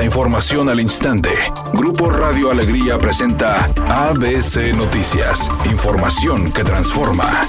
La información al instante. Grupo Radio Alegría presenta ABC Noticias. Información que transforma.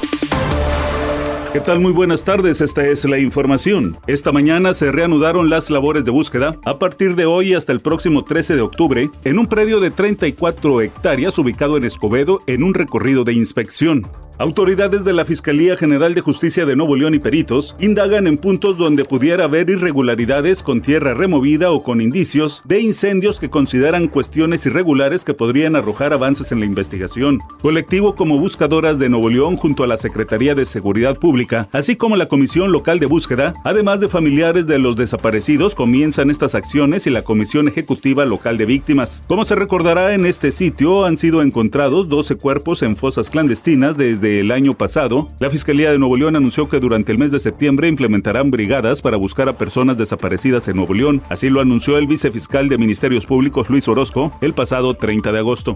¿Qué tal? Muy buenas tardes, esta es la información. Esta mañana se reanudaron las labores de búsqueda a partir de hoy hasta el próximo 13 de octubre en un predio de 34 hectáreas ubicado en Escobedo en un recorrido de inspección. Autoridades de la Fiscalía General de Justicia de Nuevo León y peritos indagan en puntos donde pudiera haber irregularidades con tierra removida o con indicios de incendios que consideran cuestiones irregulares que podrían arrojar avances en la investigación. Colectivo como Buscadoras de Nuevo León junto a la Secretaría de Seguridad Pública, así como la Comisión Local de Búsqueda, además de familiares de los desaparecidos, comienzan estas acciones y la Comisión Ejecutiva Local de Víctimas. Como se recordará en este sitio, han sido encontrados 12 cuerpos en fosas clandestinas desde el año pasado, la Fiscalía de Nuevo León anunció que durante el mes de septiembre implementarán brigadas para buscar a personas desaparecidas en Nuevo León. Así lo anunció el vicefiscal de Ministerios Públicos Luis Orozco el pasado 30 de agosto.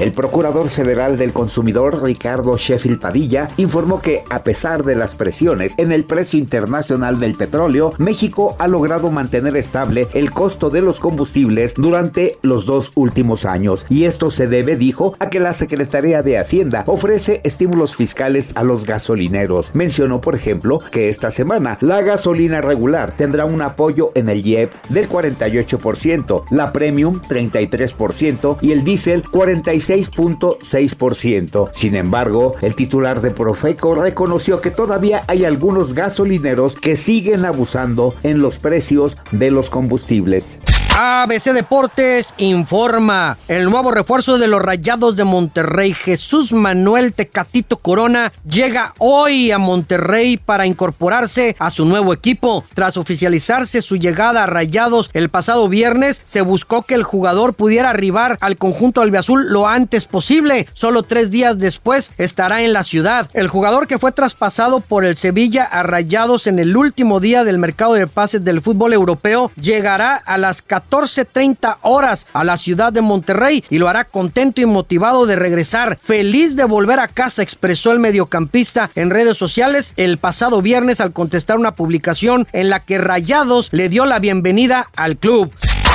El procurador federal del consumidor Ricardo Sheffield Padilla informó que a pesar de las presiones en el precio internacional del petróleo, México ha logrado mantener estable el costo de los combustibles durante los dos últimos años. Y esto se debe, dijo, a que la Secretaría de Hacienda ofrece estímulos fiscales a los gasolineros. Mencionó, por ejemplo, que esta semana la gasolina regular tendrá un apoyo en el IEP del 48%, la premium 33% y el diésel 45%. 6.6%. Sin embargo, el titular de Profeco reconoció que todavía hay algunos gasolineros que siguen abusando en los precios de los combustibles. ABC Deportes informa. El nuevo refuerzo de los Rayados de Monterrey, Jesús Manuel Tecatito Corona, llega hoy a Monterrey para incorporarse a su nuevo equipo. Tras oficializarse su llegada a Rayados el pasado viernes, se buscó que el jugador pudiera arribar al conjunto albiazul lo antes posible. Solo tres días después estará en la ciudad. El jugador que fue traspasado por el Sevilla a Rayados en el último día del mercado de pases del fútbol europeo llegará a las 14 14.30 horas a la ciudad de Monterrey y lo hará contento y motivado de regresar. Feliz de volver a casa, expresó el mediocampista en redes sociales el pasado viernes al contestar una publicación en la que Rayados le dio la bienvenida al club.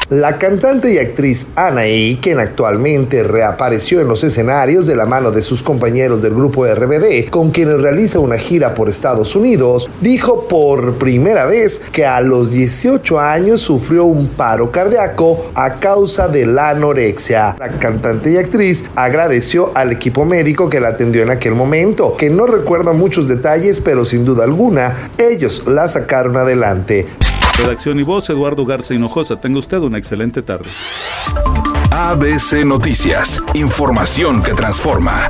La cantante y actriz Anaí, quien actualmente reapareció en los escenarios de la mano de sus compañeros del grupo RBD, con quienes realiza una gira por Estados Unidos, dijo por primera vez que a los 18 años sufrió un paro cardíaco a causa de la anorexia. La cantante y actriz agradeció al equipo médico que la atendió en aquel momento, que no recuerda muchos detalles, pero sin duda alguna, ellos la sacaron adelante. Redacción y voz, Eduardo Garza Hinojosa. Tenga usted una excelente tarde. ABC Noticias. Información que transforma.